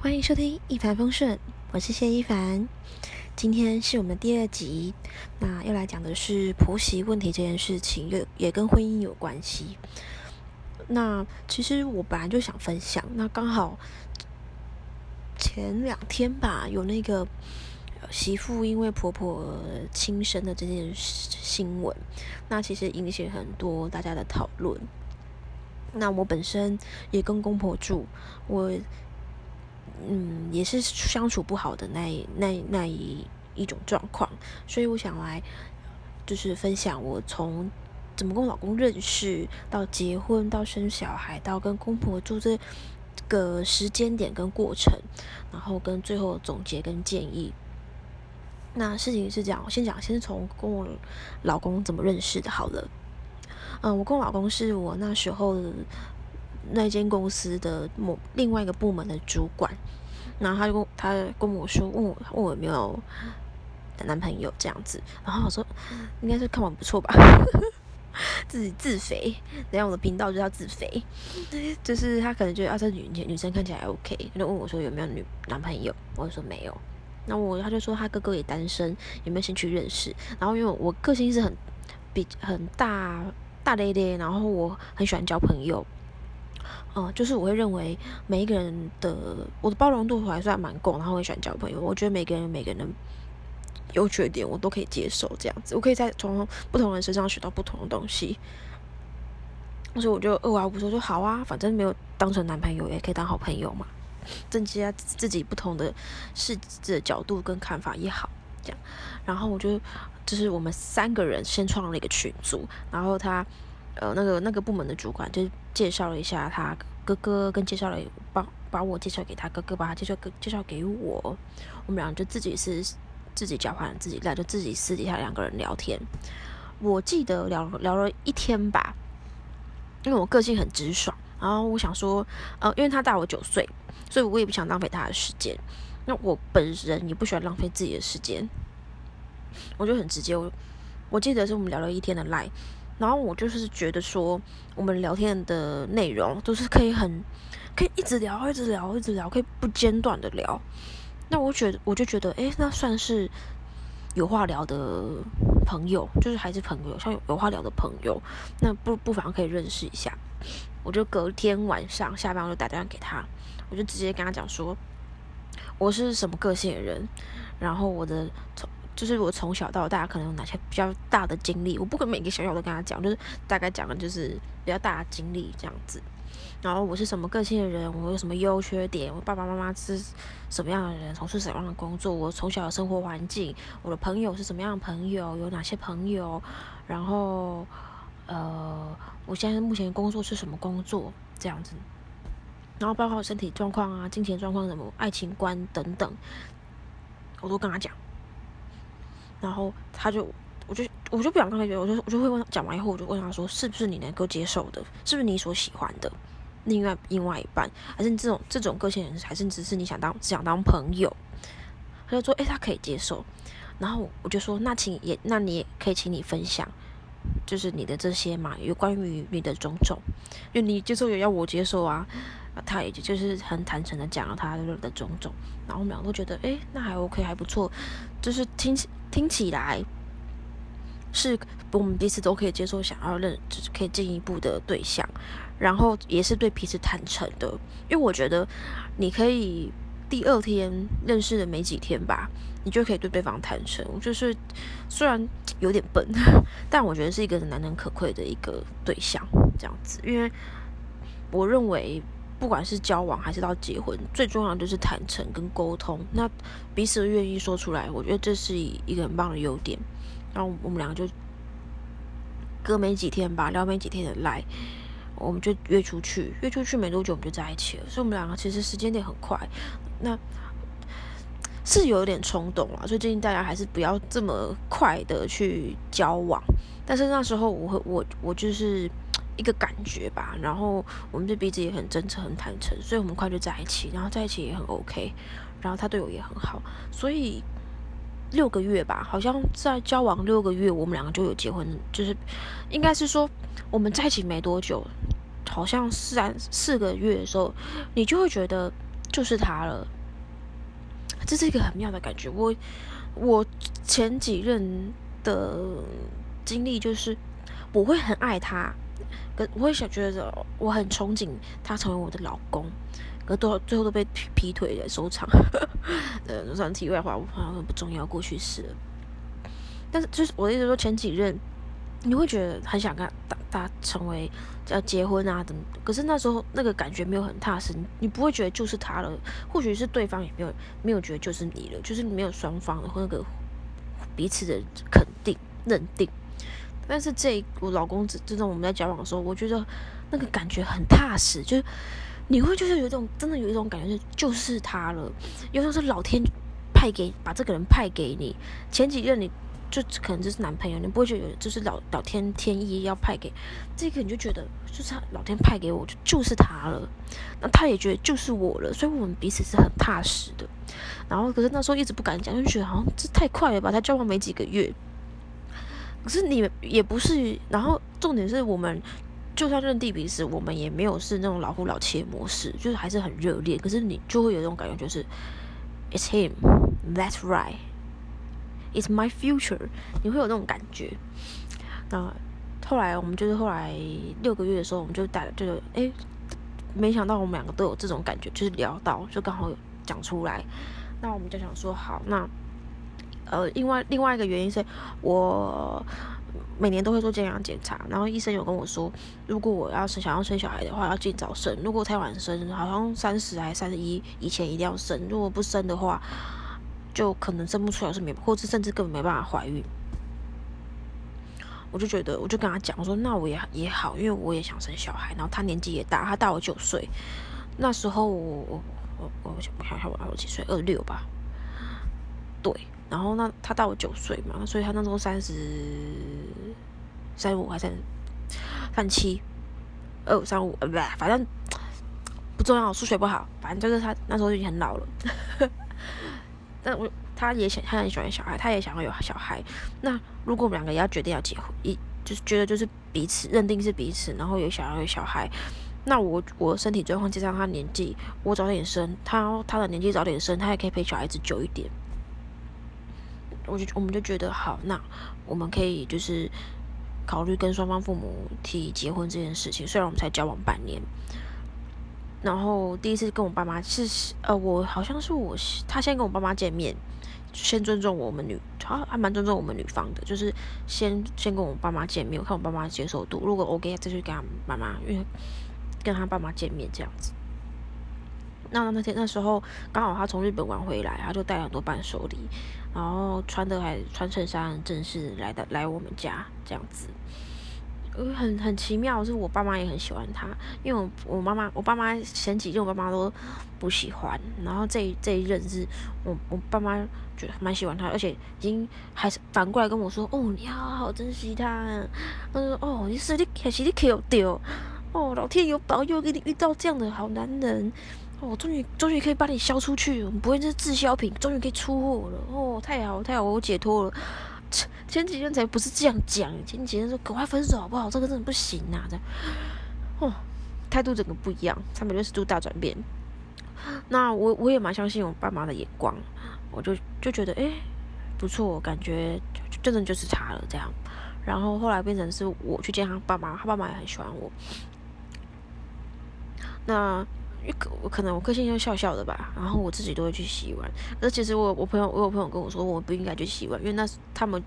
欢迎收听一帆风顺，我是谢一凡。今天是我们第二集，那要来讲的是婆媳问题这件事情，也也跟婚姻有关系。那其实我本来就想分享，那刚好前两天吧，有那个媳妇因为婆婆轻生的这件新闻，那其实引起很多大家的讨论。那我本身也跟公婆住，我。嗯，也是相处不好的那那那一一种状况，所以我想来就是分享我从怎么跟我老公认识，到结婚，到生小孩，到跟公婆住这个时间点跟过程，然后跟最后总结跟建议。那事情是这样，我先讲，先从跟我老公怎么认识的好了。嗯，我跟我老公是我那时候。那间公司的某另外一个部门的主管，然后他就跟他跟我说，问我问我有没有男朋友这样子，然后我说应该是看完不错吧，自己自肥，等下我的频道就叫自肥，就是他可能觉得啊这女女生看起来 OK，就问我说有没有女男朋友，我就说没有，那我他就说他哥哥也单身，有没有兴趣认识，然后因为我个性是很比很大大咧咧，然后我很喜欢交朋友。嗯，就是我会认为每一个人的我的包容度还算蛮够，然后我喜欢交朋友。我觉得每个人每个人的优缺点我都可以接受，这样子我可以在从不同人身上学到不同的东西。所以我就二话不说，说好啊，反正没有当成男朋友也可以当好朋友嘛，增加自己不同的视的角度跟看法也好，这样。然后我就就是我们三个人先创了一个群组，然后他。呃，那个那个部门的主管就介绍了一下他哥哥，跟介绍了把把我介绍给他哥哥，把他介绍给介绍给我，我们俩就自己是自己交换自己来，就自己私底下两个人聊天。我记得聊聊了一天吧，因为我个性很直爽，然后我想说，呃，因为他大我九岁，所以我也不想浪费他的时间。那我本人也不喜欢浪费自己的时间，我就很直接。我我记得是我们聊了一天的赖。然后我就是觉得说，我们聊天的内容都是可以很，可以一直聊，一直聊，一直聊，可以不间断的聊。那我觉得，我就觉得，哎，那算是有话聊的朋友，就是还是朋友，像有有话聊的朋友，那不不妨可以认识一下。我就隔天晚上下班我就打电话给他，我就直接跟他讲说，我是什么个性的人，然后我的从。就是我从小到大可能有哪些比较大的经历，我不可能每个小小都跟他讲，就是大概讲的就是比较大的经历这样子。然后我是什么个性的人，我有什么优缺点，我爸爸妈妈是什么样的人，从事什么样的工作，我从小的生活环境，我的朋友是什么样的朋友，有哪些朋友，然后呃，我现在目前工作是什么工作这样子。然后包括身体状况啊、金钱状况什么、爱情观等等，我都跟他讲。然后他就，我就我就不想跟他讲，我就我就会问讲完以后，我就问他说，是不是你能够接受的？是不是你所喜欢的？另外另外一半，还是你这种这种个性人，还是只是你想当只想当朋友？他就说，哎，他可以接受。然后我就说，那请也，那你也可以请你分享，就是你的这些嘛，有关于你的种种，因为你接受也要我接受啊。他也就是很坦诚的讲了他的种种，然后我们俩都觉得，哎，那还 OK，还不错，就是听起。听起来是我们彼此都可以接受，想要认就是可以进一步的对象，然后也是对彼此坦诚的。因为我觉得你可以第二天认识的没几天吧，你就可以对对方坦诚。就是虽然有点笨，但我觉得是一个难能可贵的一个对象，这样子。因为我认为。不管是交往还是到结婚，最重要的就是坦诚跟沟通。那彼此愿意说出来，我觉得这是一个很棒的优点。然后我们两个就隔没几天吧，聊没几天的来，我们就约出去。约出去没多久，我们就在一起了。所以，我们两个其实时间点很快。那是有点冲动啊，所以建议大家还是不要这么快的去交往。但是那时候，我会，我我就是。一个感觉吧，然后我们对彼此也很真诚、很坦诚，所以我们快就在一起，然后在一起也很 OK，然后他对我也很好，所以六个月吧，好像在交往六个月，我们两个就有结婚，就是应该是说我们在一起没多久，好像三四个月的时候，你就会觉得就是他了。这是一个很妙的感觉。我我前几任的经历就是，我会很爱他，可我会想觉得我很憧憬他成为我的老公，可都最后都被劈劈腿的收场。呃，算题外话，我好像不重要，过去式。但是就是我的意思说，前几任你会觉得很想跟他他成为要结婚啊等，可是那时候那个感觉没有很踏实，你不会觉得就是他了，或许是对方也没有没有觉得就是你了，就是没有双方的或那个彼此的肯定认定。但是这我老公这这种我们在交往的时候，我觉得那个感觉很踏实，就是你会就是有一种真的有一种感觉是就是他了，有时候是老天派给把这个人派给你，前几任你。就可能就是男朋友，你不会觉得就是老老天天意要派给这个，你就觉得就是他老天派给我就就是他了，那他也觉得就是我了，所以我们彼此是很踏实的。然后可是那时候一直不敢讲，就觉得好像这太快了吧，他交往没几个月。可是你也不是，然后重点是我们就算认定彼此，我们也没有是那种老夫老妻的模式，就是还是很热烈。可是你就会有一种感觉，就是 It's him, that's right. It's my future，你会有那种感觉。那后来我们就是后来六个月的时候，我们就带就是哎，没想到我们两个都有这种感觉，就是聊到就刚好讲出来。那我们就想说好，那呃，另外另外一个原因是我每年都会做健康检查，然后医生有跟我说，如果我要是想要生小孩的话，要尽早生。如果太晚生，好像三十还三十一以前一定要生，如果不生的话。就可能生不出来是没，或者甚至根本没办法怀孕。我就觉得，我就跟他讲，我说那我也也好，因为我也想生小孩。然后他年纪也大，他大我九岁。那时候我我我我看看我我几岁，二六吧。对，然后那他大我九岁嘛，所以他那时候三十三五还是三七二三五呃不，反正不重要，数学不好，反正就是他那时候已经很老了。但我他也想，他很喜欢小孩，他也想要有小孩。那如果我们两个要决定要结婚，一就是觉得就是彼此认定是彼此，然后也想要有小孩。那我我身体状况加上他年纪，我早点生，他他的年纪早点生，他也可以陪小孩子久一点。我就我们就觉得好，那我们可以就是考虑跟双方父母提结婚这件事情。虽然我们才交往半年。然后第一次跟我爸妈是呃，我好像是我他先跟我爸妈见面，先尊重我们女，他还蛮尊重我们女方的，就是先先跟我爸妈见面，我看我爸妈接受度，如果 OK 再去跟他妈妈，因为跟他爸妈见面这样子。那那天那时候刚好他从日本玩回来，他就带了很多伴手礼，然后穿的还穿衬衫正式来的来我们家这样子。很很奇妙，是我爸妈也很喜欢他，因为我我妈妈我爸妈前几任我爸妈都不喜欢，然后这这一任是我我爸妈觉得蛮喜欢他，而且已经还是反过来跟我说，哦，你好好珍惜他，他说哦，你是你还是你 Q 丢，哦，老天有保佑给你遇到这样的好男人，哦，终于终于可以把你销出去，我们不会是滞销品，终于可以出货了，哦，太好太好，我解脱了。前前几天才不是这样讲，前几天说赶快分手好不好？这个真的不行啊！这样，哦，态度整个不一样，三百六十度大转变。那我我也蛮相信我爸妈的眼光，我就就觉得哎不错，感觉真的就是他了这样。然后后来变成是我去见他爸妈，他爸妈也很喜欢我。那。因为可我可能我个性就笑笑的吧，然后我自己都会去洗碗。而其实我我朋友我有朋友跟我说，我不应该去洗碗，因为那他们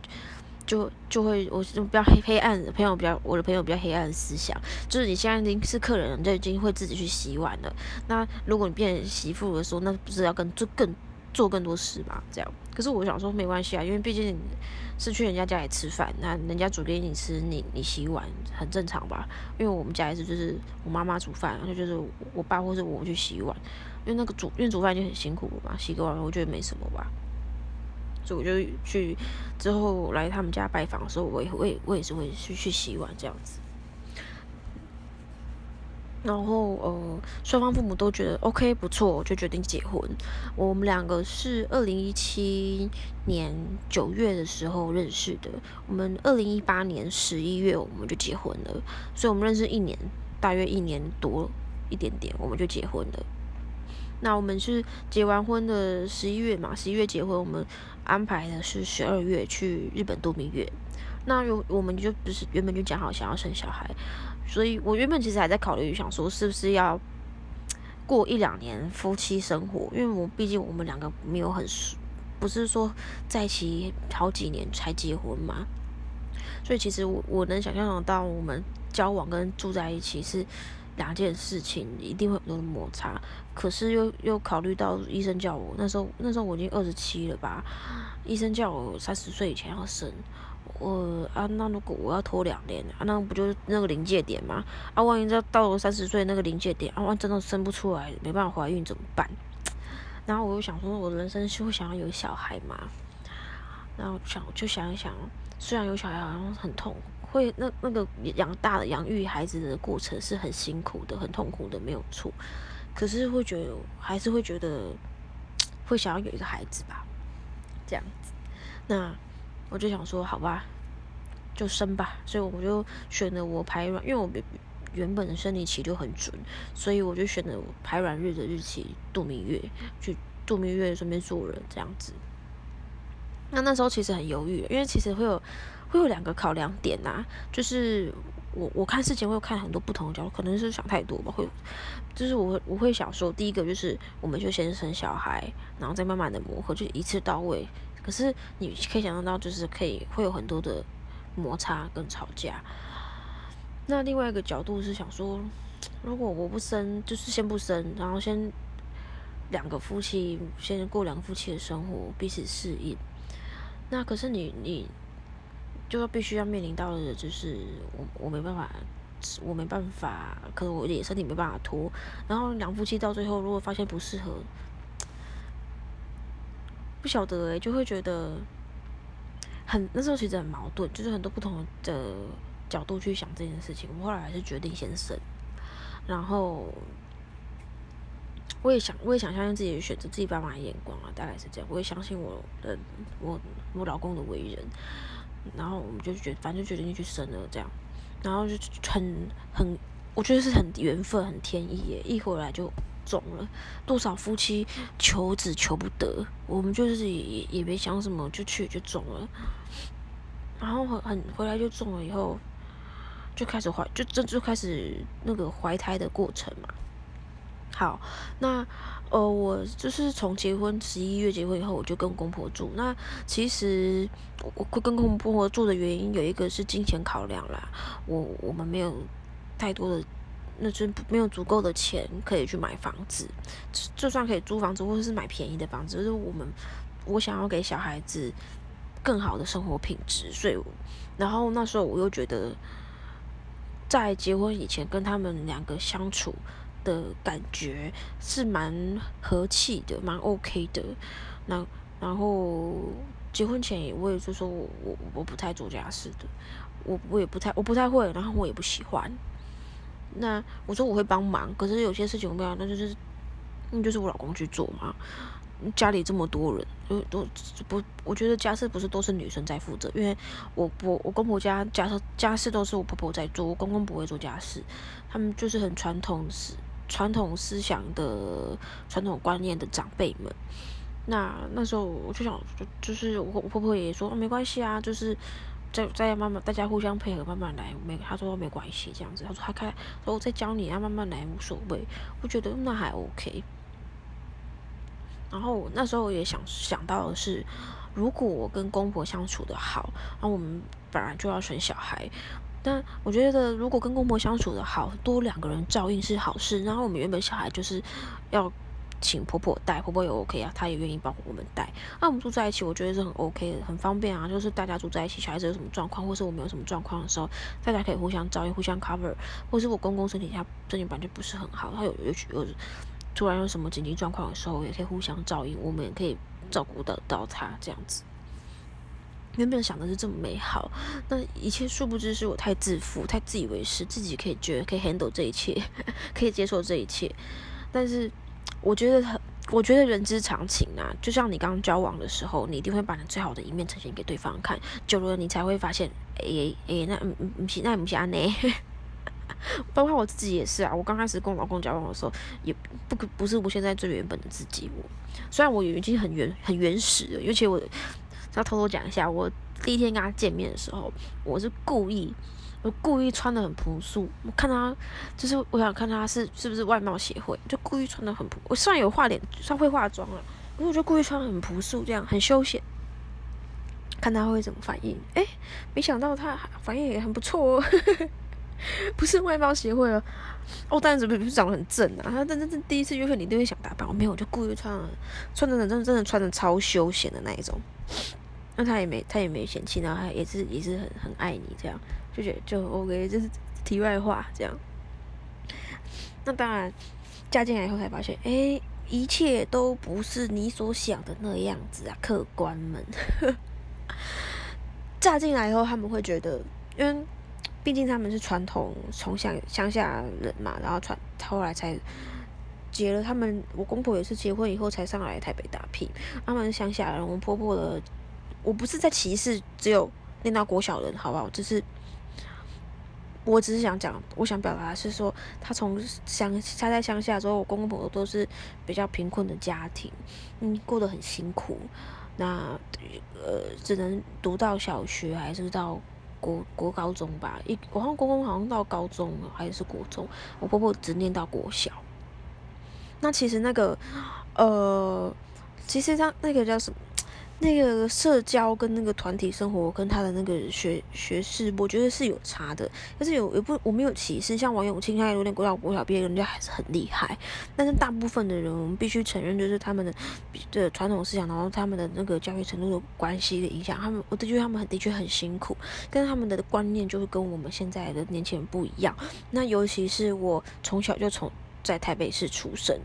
就就会我比较黑黑暗朋友比较我的朋友比较黑暗思想，就是你现在已经是客人，就已经会自己去洗碗了。那如果你变媳妇的时候，那不是要更做更做更多事嘛？这样。可是我想说没关系啊，因为毕竟是去人家家里吃饭，那人家煮给你吃，你你洗碗很正常吧？因为我们家也是，就是我妈妈煮饭，然后就是我爸或者我去洗碗，因为那个煮因为煮饭就很辛苦嘛，洗个碗我觉得没什么吧。所以我就去之后来他们家拜访的时候，我也我也我也是会去去洗碗这样子。然后呃，双方父母都觉得 OK 不错，就决定结婚。我们两个是二零一七年九月的时候认识的，我们二零一八年十一月我们就结婚了，所以我们认识一年，大约一年多一点点，我们就结婚了。那我们是结完婚的十一月嘛，十一月结婚，我们安排的是十二月去日本度蜜月。那有我们就不是原本就讲好想要生小孩，所以我原本其实还在考虑，想说是不是要过一两年夫妻生活，因为我毕竟我们两个没有很熟，不是说在一起好几年才结婚嘛。所以其实我我能想象得到，我们交往跟住在一起是两件事情，一定会很多的摩擦。可是又又考虑到医生叫我那时候那时候我已经二十七了吧，医生叫我三十岁以前要生。我啊，那如果我要拖两年啊，那不就是那个临界点吗？啊，万一到到了三十岁那个临界点啊，万真的生不出来，没办法怀孕怎么办？然后我又想说，我人生是会想要有小孩嘛？然后想就想一想，虽然有小孩好像很痛，会那那个养大的养育孩子的过程是很辛苦的，很痛苦的，没有错。可是会觉得还是会觉得 会想要有一个孩子吧，这样子。那。我就想说，好吧，就生吧。所以我就选了我排卵，因为我原本的生理期就很准，所以我就选了排卵日的日期度蜜月，去度蜜月顺便做人这样子。那那时候其实很犹豫，因为其实会有会有两个考量点呐，就是我我看事情会看很多不同的角度，可能是想太多吧，会就是我我会想说，第一个就是我们就先生小孩，然后再慢慢的磨合，就一次到位。可是你可以想象到，就是可以会有很多的摩擦跟吵架。那另外一个角度是想说，如果我不生，就是先不生，然后先两个夫妻先过两个夫妻的生活，彼此适应。那可是你你就要必须要面临到的，就是我我没办法，我没办法，可能我也身体没办法拖。然后两夫妻到最后，如果发现不适合。不晓得诶，就会觉得很那时候其实很矛盾，就是很多不同的角度去想这件事情。我后来还是决定先生，然后我也想，我也想相信自己选择，自己爸妈的眼光啊，大概是这样。我也相信我的我我老公的为人，然后我们就觉反正就决定去生了这样，然后就很很，我觉得是很缘分，很天意耶，一回来就。中了多少夫妻求子求不得，我们就是也也没想什么就去就中了，然后很很回来就中了以后，就开始怀就这就开始那个怀胎的过程嘛。好，那呃我就是从结婚十一月结婚以后，我就跟公婆住。那其实我会跟公婆住的原因有一个是金钱考量啦，我我们没有太多的。那就没有足够的钱可以去买房子，就算可以租房子或者是买便宜的房子，就是我们我想要给小孩子更好的生活品质，所以然后那时候我又觉得在结婚以前跟他们两个相处的感觉是蛮和气的，蛮 OK 的。那然后结婚前我也就说我我我不太做家事的，我我也不太我不太会，然后我也不喜欢。那我说我会帮忙，可是有些事情我没有，那就是那就是我老公去做嘛。家里这么多人，都都不，我觉得家事不是都是女生在负责，因为我我我公婆家家事家事都是我婆婆在做，我公公不会做家事，他们就是很传统思传统思想的传统观念的长辈们。那那时候我就想，就就是我我婆婆也说没关系啊，就是。再再慢慢，大家互相配合，慢慢来。没，他说没关系，这样子。他说他开，说我再教你，啊，慢慢来，无所谓。我觉得那还 OK。然后那时候我也想想到的是，如果我跟公婆相处的好，那我们本来就要生小孩。但我觉得，如果跟公婆相处的好，多两个人照应是好事。然后我们原本小孩就是要。请婆婆带，婆婆也 OK 啊，她也愿意帮我们带。那我们住在一起，我觉得是很 OK 的，很方便啊。就是大家住在一起，小孩子有什么状况，或是我们有什么状况的时候，大家可以互相照应、互相 cover。或是我公公身体下身体本来就不是很好，他有有有突然有什么紧急状况的时候，也可以互相照应，我们也可以照顾得到他这样子。原本想的是这么美好，那一切殊不知是我太自负、太自以为是，自己可以觉得可以 handle 这一切，可以接受这一切，但是。我觉得很，我觉得人之常情啊，就像你刚交往的时候，你一定会把你最好的一面呈现给对方看，久了你才会发现，哎哎，那嗯嗯不是，那不是安呢。包括我自己也是啊。我刚开始跟我老公交往的时候，也不不是我现在最原本的自己。我虽然我已经很原很原始了，尤其我要偷偷讲一下，我第一天跟他见面的时候，我是故意我故意穿的很朴素。我看他就是我想看他是是不是外貌协会，就故意穿的很朴。我虽然有化脸，算会化妆了，可是我就故意穿的很朴素，这样很休闲。看他会怎么反应？哎，没想到他反应也很不错哦。不是外貌协会哦，哦，但是不是长得很正啊？他真真正第一次约会，你都会想打扮。我没有，我就故意穿穿的真的真的穿的超休闲的那一种。那他也没他也没嫌弃，然后他也是也是很很爱你这样，就觉得就 OK，这是题外话这样。那当然嫁进来以后才发现，哎，一切都不是你所想的那样子啊，客官们。嫁进来以后，他们会觉得，因为毕竟他们是传统从乡乡下人嘛，然后传后来才结了。他们我公婆也是结婚以后才上来台北打拼。他们乡下人，我婆婆的，我不是在歧视只有念到国小人，好不好？只是我只是想讲，我想表达是说，他从乡他在乡下之后，我公公婆婆都是比较贫困的家庭，嗯，过得很辛苦。那呃，只能读到小学还是到国国高中吧？一我好像公公好像到高中了，还是国中？我婆婆只念到国小。那其实那个呃，其实他那个叫什么？那个社交跟那个团体生活跟他的那个学学识，我觉得是有差的。但是有也不我没有歧视，像王永庆，他有点国小国小毕业，人家还是很厉害。但是大部分的人，我们必须承认，就是他们的的传统思想，然后他们的那个教育程度的关系的影响，他们我的觉得他们很的确很辛苦，跟他们的观念就是跟我们现在的年轻人不一样。那尤其是我从小就从在台北市出生，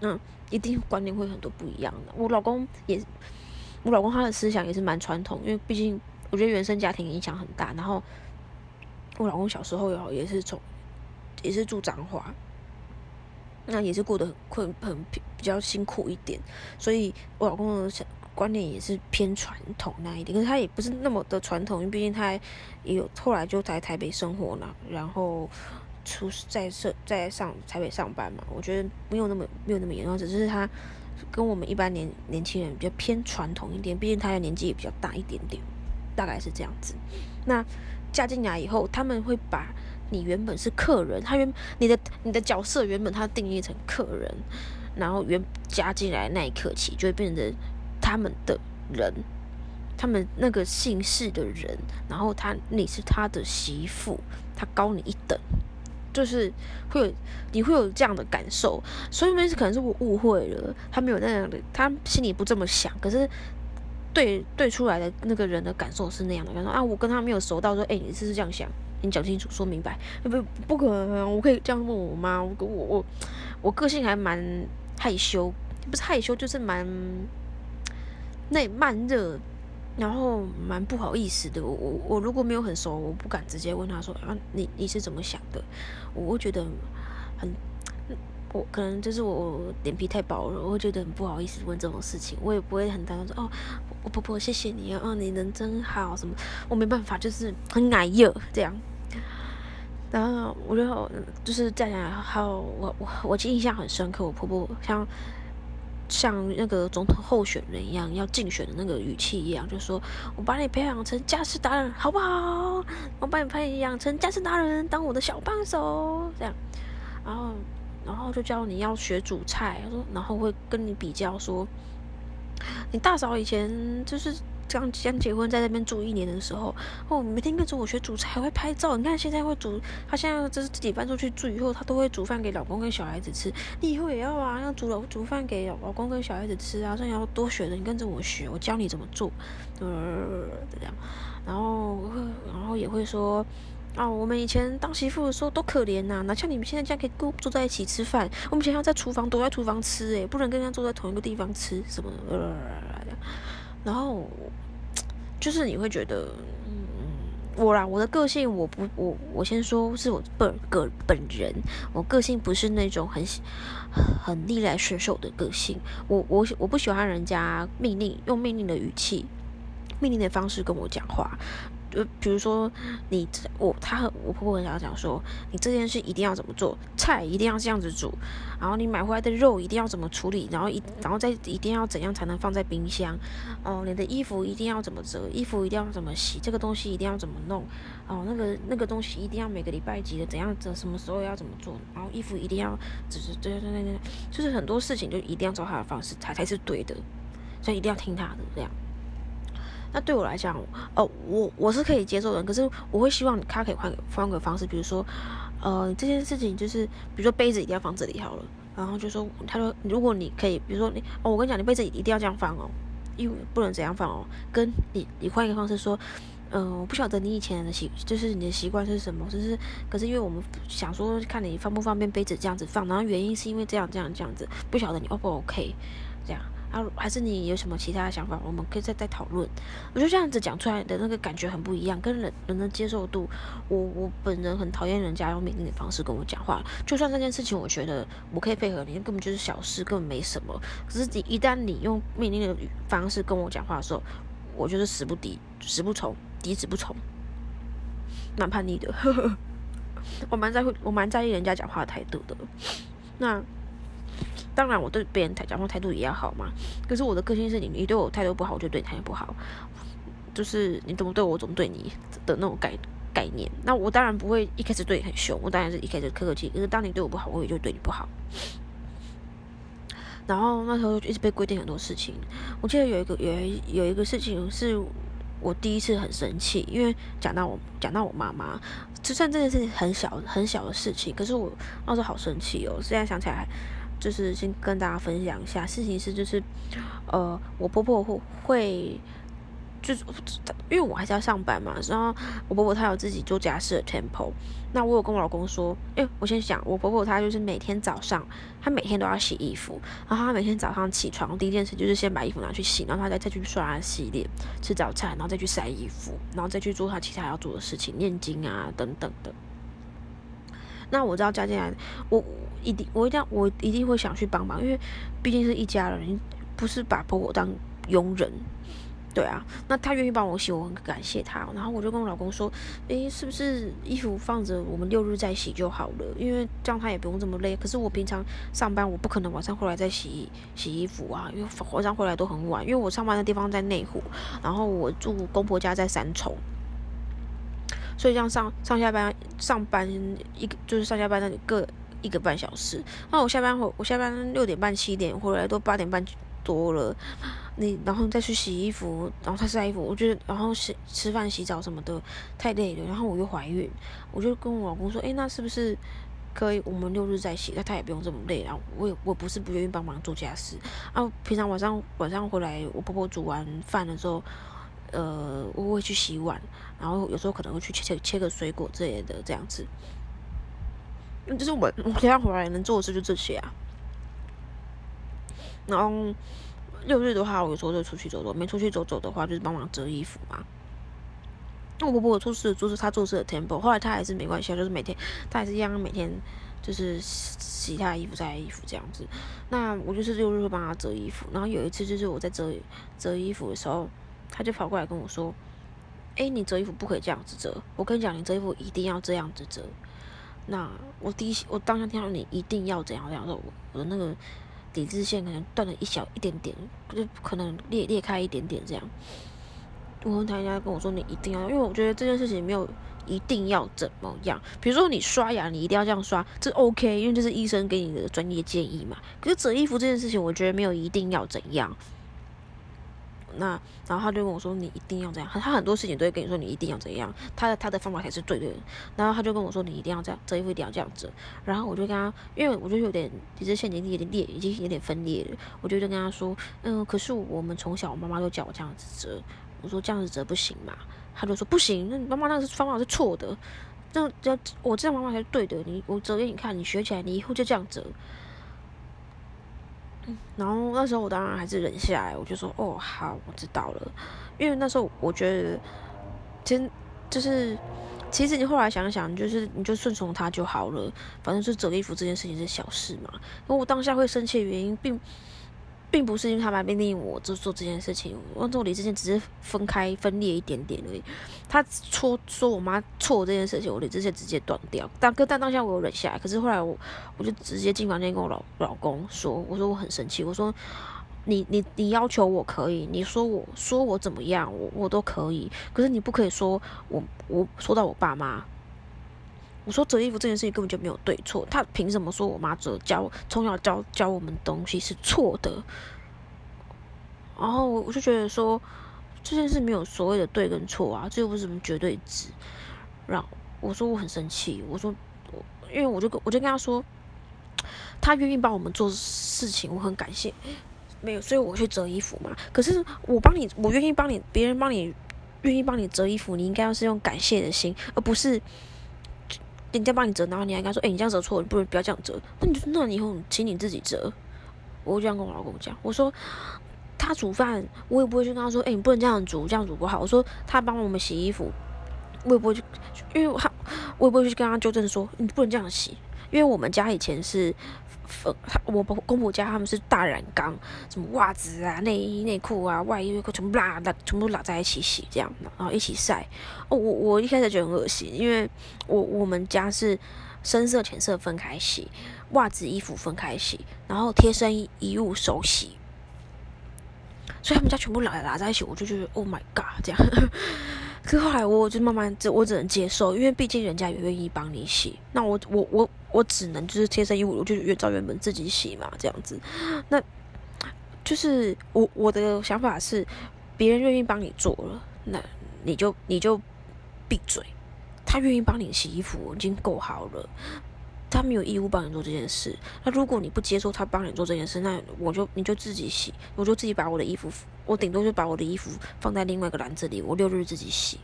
嗯，一定观念会很多不一样的。我老公也。我老公他的思想也是蛮传统，因为毕竟我觉得原生家庭影响很大。然后我老公小时候也好，也是从也是住彰化，那也是过得很困很比较辛苦一点。所以我老公的想观念也是偏传统那一点，可是他也不是那么的传统，因为毕竟他也有后来就在台北生活了，然后出在社在上台北上班嘛。我觉得没有那么没有那么严重，只是他。跟我们一般年年轻人比较偏传统一点，毕竟他的年纪也比较大一点点，大概是这样子。那嫁进来以后，他们会把你原本是客人，他原你的你的角色原本他定义成客人，然后原加进来那一刻起，就会变成他们的人，他们那个姓氏的人，然后他你是他的媳妇，他高你一等。就是会有，你会有这样的感受，所以那是可能是我误会了，他没有那样的，他心里不这么想，可是对对出来的那个人的感受是那样的，他说啊，我跟他没有熟到说，哎，你是不是这样想？你讲清楚，说明白，不不可能，我可以这样问我吗？我我我我个性还蛮害羞，不是害羞，就是蛮那慢热。然后蛮不好意思的，我我我如果没有很熟，我不敢直接问他说啊，你你是怎么想的？我会觉得很，我可能就是我脸皮太薄了，我会觉得很不好意思问这种事情，我也不会很单纯说哦，我婆婆谢谢你，哦你人真好什么，我没办法，就是很矮幼这样。然后我就就是再讲，还有我我我印象很深刻，我婆婆像。像那个总统候选人一样要竞选的那个语气一样，就说我把你培养成家事达人，好不好？我把你培养成家事达人，当我的小帮手，这样。然后，然后就教你要学煮菜，然后会跟你比较说，你大嫂以前就是。刚刚结婚在那边住一年的时候，哦，每天跟着我学煮菜，还会拍照。你看现在会煮，她现在就是自己搬出去住以后，她都会煮饭给老公跟小孩子吃。你以后也要啊，要煮了煮饭给老公跟小孩子吃啊。所以要多学的，你跟着我学，我教你怎么做，呃，这样。然后，然后也会说，啊，我们以前当媳妇的时候多可怜呐，哪像你们现在这样可以跟坐在一起吃饭。我们以前要在厨房躲在厨房吃，诶，不能跟人家坐在同一个地方吃什么的，然后。就是你会觉得，嗯，我啦，我的个性，我不，我我先说是我本个本人，我个性不是那种很很逆来顺受的个性，我我我不喜欢人家命令用命令的语气、命令的方式跟我讲话，就比如说你我他和我婆婆很想讲说，你这件事一定要怎么做，菜一定要这样子煮，然后你买回来的肉一定要怎么处理，然后一然后再一定要怎样才能放在冰箱，哦，你的衣服一定要怎么折，衣服一定要怎么洗，这个东西一定要怎么弄，哦，那个那个东西一定要每个礼拜几的怎样折，什么时候要怎么做，然后衣服一定要只是对对对对，就是很多事情就一定要照他的方式才才是对的，所以一定要听他的这样。那对我来讲，哦，我我是可以接受的，可是我会希望他可以换换个方式，比如说，呃，这件事情就是，比如说杯子一定要放这里好了，然后就说，他说，如果你可以，比如说你，哦，我跟你讲，你杯子一定要这样放哦，因为不能怎样放哦，跟你你换一个方式说，嗯，我不晓得你以前的习，就是你的习惯是什么，就是，可是因为我们想说看你方不方便杯子这样子放，然后原因是因为这样这样这样子，不晓得你 O 不 OK 这样。啊，还是你有什么其他的想法，我们可以再再讨论。我觉得这样子讲出来的那个感觉很不一样，跟人人的接受度，我我本人很讨厌人家用命令的方式跟我讲话。就算这件事情，我觉得我可以配合你，根本就是小事，根本没什么。可是你一旦你用命令的方式跟我讲话的时候，我就是死不敌，死不从，敌死不从，蛮叛逆的。我蛮在乎，我蛮在意人家讲话的态度的。那。当然，我对别人态讲话态度也要好嘛。可是我的个性是你，你对我态度不好，我就对你态度不好。就是你怎么对我，怎么对你的那种概概念。那我当然不会一开始对你很凶，我当然是一开始客客气。可是当你对我不好，我也就对你不好。然后那时候一直被规定很多事情。我记得有一个有有一个事情是我第一次很生气，因为讲到我讲到我妈妈，就算这件事情很小很小的事情，可是我那时候好生气哦。现在想起来。就是先跟大家分享一下，事情是就是，呃，我婆婆会会，就是因为我还是要上班嘛，然后我婆婆她有自己做家事的 temple，那我有跟我老公说，哎，我先想，我婆婆她就是每天早上，她每天都要洗衣服，然后她每天早上起床第一件事就是先把衣服拿去洗，然后她再再去刷牙洗脸、吃早餐，然后再去晒衣服，然后再去做她其他要做的事情，念经啊等等的。那我知道加进来，我一定我一定我一定会想去帮忙，因为毕竟是一家人，不是把婆婆当佣人，对啊。那他愿意帮我洗，我很感谢他。然后我就跟我老公说，诶，是不是衣服放着，我们六日再洗就好了？因为这样他也不用这么累。可是我平常上班，我不可能晚上回来再洗洗衣服啊，因为晚上回来都很晚。因为我上班的地方在内湖，然后我住公婆家在三重。所以这样上上下班上班一个就是上下班那各一个半小时，那我下班回我下班六点半七点回来都八点半多了，你然后再去洗衣服，然后再晒衣服，我觉得然后洗吃饭洗澡什么的太累了，然后我又怀孕，我就跟我老公说，哎，那是不是可以我们六日再洗？那他也不用这么累，然后我也我不是不愿意帮忙做家事啊，平常晚上晚上回来我婆婆煮完饭了之后。呃，我会去洗碗，然后有时候可能会去切切切个水果之类的，这样子。就是我我平常回来能做的事就这些啊。然后六日的话，我有时候就出去走走；没出去走走的话，就是帮忙折衣服嘛。那我婆婆做事就是，她做事的 tempo，后来她还是没关系，就是每天她还是一样每天就是洗她的衣服、晒衣服这样子。那我就是六日会帮她折衣服，然后有一次就是我在折折衣服的时候。他就跑过来跟我说：“哎，你折衣服不可以这样子折。我跟你讲，你折衣服一定要这样子折。那我第一，我当下听到你一定要怎样怎样我我的那个底子线可能断了一小一点点，就可能裂裂开一点点这样。我跟他家跟我说，你一定要，因为我觉得这件事情没有一定要怎么样。比如说你刷牙，你一定要这样刷，这 OK，因为这是医生给你的专业建议嘛。可是折衣服这件事情，我觉得没有一定要怎样。”那，然后他就跟我说：“你一定要这样。”他很多事情都会跟你说：“你一定要怎样。”他的他的方法才是对的。然后他就跟我说：“你一定要这样，这衣服一定要这样子。”然后我就跟他，因为我就有点，其实现在已经有点裂，已经有点分裂了。我就跟他说：“嗯，可是我们从小妈妈都叫我这样子折。”我说：“这样子折不行嘛？”他就说：“不行，那你妈妈那个方法是错的。这这我这样方法才是对的。你我折给你看，你学起来，你以后就这样折。”然后那时候我当然还是忍下来，我就说哦好，我知道了。因为那时候我觉得，真就是，其实你后来想想，就是你就顺从他就好了。反正是折衣服这件事情是小事嘛。因为我当下会生气的原因，并并不是因为他们命令我就做这件事情，我跟我理智线只是分开分裂一点点而已。他错说我妈错这件事情，我理智线直接断掉。但哥但当下我有忍下来，可是后来我我就直接进房间跟我老老公说，我说我很生气，我说你你你要求我可以，你说我说我怎么样，我我都可以，可是你不可以说我我说到我爸妈。我说折衣服这件事情根本就没有对错，他凭什么说我妈折教从小教教我们东西是错的？然后我我就觉得说这件事没有所谓的对跟错啊，这又不是什么绝对值。然后我说我很生气，我说我因为我就跟我就跟他说，他愿意帮我们做事情，我很感谢。没有，所以我去折衣服嘛。可是我帮你，我愿意帮你，别人帮你，愿意帮你折衣服，你应该要是用感谢的心，而不是。人家帮你折，然后你还跟他说：“哎，你这样折错了，你不能不要这样折。”那你就那你以后请你自己折。我就这样跟我老公讲，我说他煮饭，我也不会去跟他说：“哎，你不能这样煮，这样煮不好。”我说他帮我们洗衣服，我也不会去，因为他我也不会去跟他纠正说你不能这样洗，因为我们家以前是。他我公婆家他们是大染缸，什么袜子啊、内衣内裤啊、外衣裤全部拉拉，全部拉在一起洗，这样的，然后一起晒。哦，我我一开始觉得很恶心，因为我我们家是深色浅色分开洗，袜子衣服分开洗，然后贴身衣物手洗，所以他们家全部拉拉在一起，我就觉得 Oh my God，这样。可后来我就慢慢，这我只能接受，因为毕竟人家也愿意帮你洗，那我我我我只能就是贴身衣物，我就越照原本自己洗嘛，这样子。那就是我我的想法是，别人愿意帮你做了，那你就你就闭嘴。他愿意帮你洗衣服已经够好了。他没有义务帮你做这件事。那如果你不接受他帮你做这件事，那我就你就自己洗，我就自己把我的衣服，我顶多就把我的衣服放在另外一个篮子里，我六日自己洗。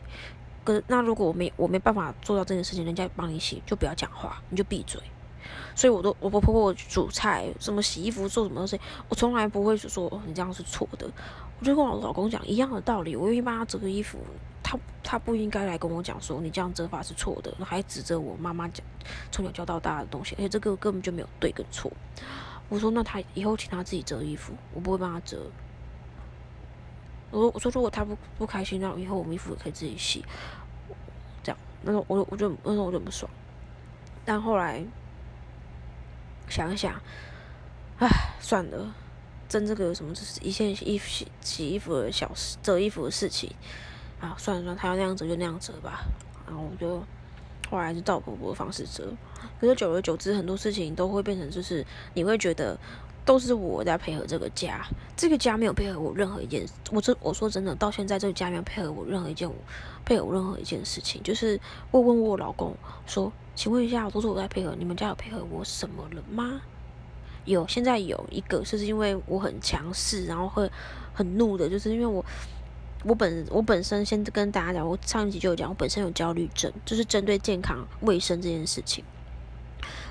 可那如果我没我没办法做到这件事情，人家帮你洗，就不要讲话，你就闭嘴。所以我都我婆婆煮菜，什么洗衣服做什么东西，我从来不会说你这样是错的。我就跟我老公讲一样的道理，我愿意帮他折个衣服。他他不应该来跟我讲说你这样折法是错的，还指责我妈妈讲从小教到大的东西，而且这个根本就没有对跟错。我说那他以后请他自己折衣服，我不会帮他折。我说我说如果他不不开心，那以后我们衣服也可以自己洗。这样，那时候我我就那时候我就不爽。但后来想一想，唉，算了，争这个有什么就是一件衣服洗洗衣服的小事，折衣服的事情。啊，算了算了，他要那样折就那样折吧。然后我就后来就照婆婆的方式折。可是久而久之，很多事情都会变成就是你会觉得都是我在配合这个家，这个家没有配合我任何一件。我这我说真的，到现在这个家没有配合我任何一件，配合我任何一件事情。就是我问我老公说：“请问一下，都是我在配合，你们家有配合我什么了吗？”有，现在有一个，就是因为我很强势，然后会很怒的，就是因为我。我本我本身先跟大家讲，我上一集就有讲，我本身有焦虑症，就是针对健康卫生这件事情。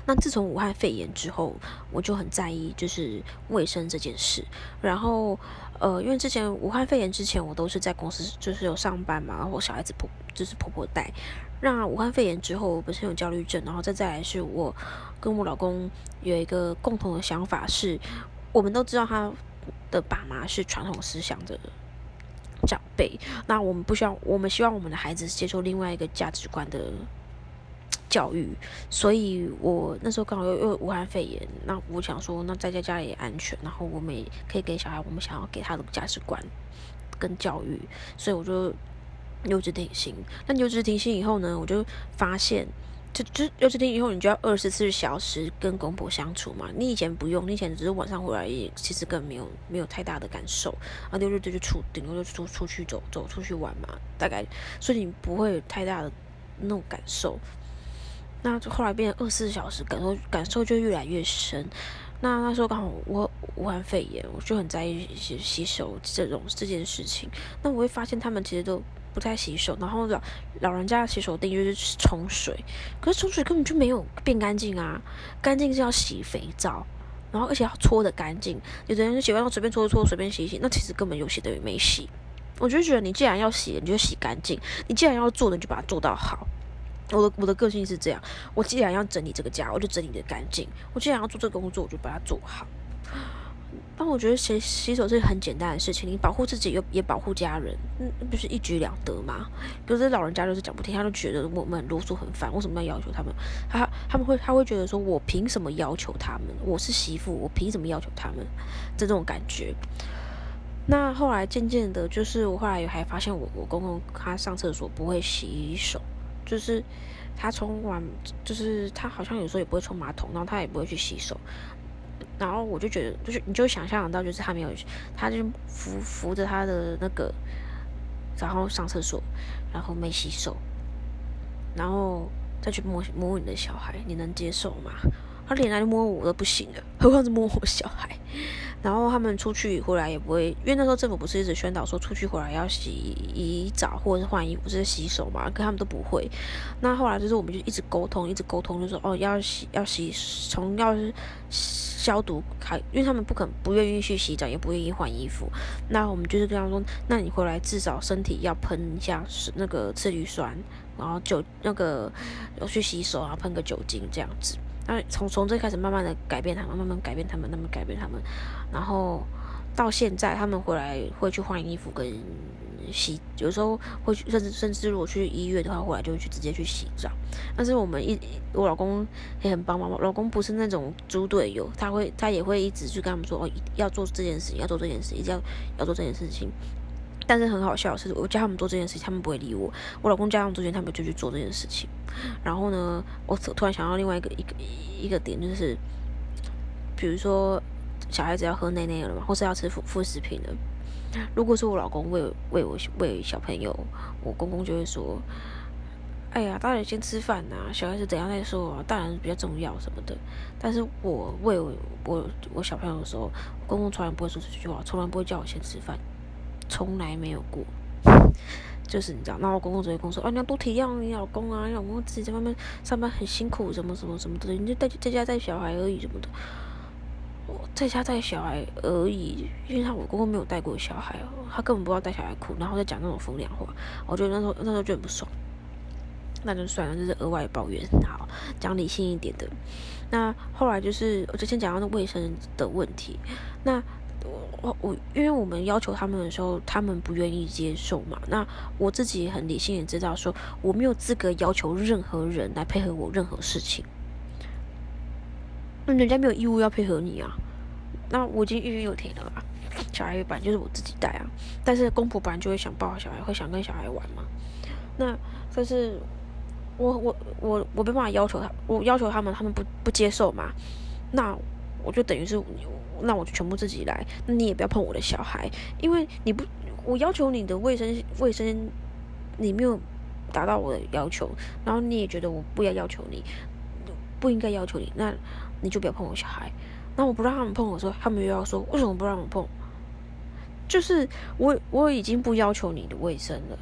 那自从武汉肺炎之后，我就很在意就是卫生这件事。然后，呃，因为之前武汉肺炎之前，我都是在公司就是有上班嘛，然后小孩子婆就是婆婆带。那武汉肺炎之后，我本身有焦虑症，然后再再来是我跟我老公有一个共同的想法是，我们都知道他的爸妈是传统思想的。长辈，那我们不希望，我们希望我们的孩子接受另外一个价值观的教育，所以我那时候刚好又又武汉肺炎，那我想说，那在家家里也安全，然后我们也可以给小孩我们想要给他的价值观跟教育，所以我就留职停薪。那留职停薪以后呢，我就发现。就就六十天以后，你就要二十四小时跟公婆相处嘛。你以前不用，你以前只是晚上回来，也其实根本没有没有太大的感受。啊，六日就就出，顶多就出出去走走，出去玩嘛。大概，所以你不会有太大的那种感受。那后来变成二十四小时，感受感受就越来越深。那那时候刚好我武汉肺炎，我就很在意洗洗手这种这件事情。那我会发现他们其实都。不太洗手，然后老老人家洗手定就是冲水，可是冲水根本就没有变干净啊！干净是要洗肥皂，然后而且要搓的干净。有的人洗完后随便搓一搓，随便洗一洗，那其实根本有洗等于没洗。我就觉得你既然要洗，你就洗干净；你既然要做，你就把它做到好。我的我的个性是这样，我既然要整理这个家，我就整理的干净；我既然要做这个工作，我就把它做好。但我觉得洗洗手是很简单的事情，你保护自己又也保护家人，嗯，不是一举两得吗？可是老人家就是讲不听，他就觉得我们很啰嗦很烦，为什么要要求他们？他他们会他会觉得说，我凭什么要求他们？我是媳妇，我凭什么要求他们？这种感觉。那后来渐渐的，就是我后来还发现，我我公公他上厕所不会洗手，就是他冲完，就是他好像有时候也不会冲马桶，然后他也不会去洗手。然后我就觉得，就是你就想象到，就是他没有，他就扶扶着他的那个，然后上厕所，然后没洗手，然后再去摸摸你的小孩，你能接受吗？他连来摸我都不行了，何况是摸我小孩。然后他们出去回来也不会，因为那时候政府不是一直宣导说出去回来要洗澡或者是换衣服，是洗手嘛？可他们都不会。那后来就是我们就一直沟通，一直沟通，就说哦要洗要洗，从要是消毒开，因为他们不肯不愿意去洗澡，也不愿意换衣服。那我们就是跟他说，那你回来至少身体要喷一下是那个次氯酸，然后酒那个要去洗手啊，喷个酒精这样子。那从从这开始慢慢的改变他们，慢慢改变他们，慢慢改变他们，然后到现在他们回来会去换衣服跟洗，有时候会去，甚至甚至如果去医院的话，回来就会去直接去洗澡。但是我们一我老公也很帮忙，老公不是那种猪队友，他会他也会一直去跟他们说哦，要做这件事情，要做这件事，一定要要做这件事情。但是很好笑的是，我叫他们做这件事情，他们不会理我。我老公叫他们做他们就去做这件事情。然后呢，我突然想到另外一个一个一个点，就是比如说小孩子要喝奶奶了嘛，或是要吃副副食品了。如果是我老公喂喂我喂小朋友，我公公就会说：“哎呀，大人先吃饭呐，小孩子等下再说啊，大人比较重要什么的。”但是我喂我我我小朋友的时候，公公从来不会说这句话，从来不会叫我先吃饭。从来没有过，就是你知道，那我公公只会跟我说：“啊，你要多体谅你老公啊，你老公自己在外面上班很辛苦，什么什么什么的，你就带在家带小孩而已什么的。”我在家带小孩而已，因为他我公公没有带过小孩，他根本不知道带小孩哭，然后再讲那种风凉话，我觉得那时候那时候就很不爽。那就算了，这是额外抱怨。好，讲理性一点的。那后来就是我之前讲到那卫生的问题，那。我我，因为我们要求他们的时候，他们不愿意接受嘛。那我自己很理性，也知道说我没有资格要求任何人来配合我任何事情。人家没有义务要配合你啊。那我已经预约有停了吧？小孩本来就是我自己带啊。但是公婆本来就会想抱小孩，会想跟小孩玩嘛。那但是我我我我没办法要求他，我要求他们，他们不不接受嘛。那我就等于是。那我就全部自己来，那你也不要碰我的小孩，因为你不，我要求你的卫生卫生，你没有达到我的要求，然后你也觉得我不要要求你，不应该要求你，那你就不要碰我小孩。那我不让他们碰我说，他们又要说为什么不让我碰？就是我我已经不要求你的卫生了。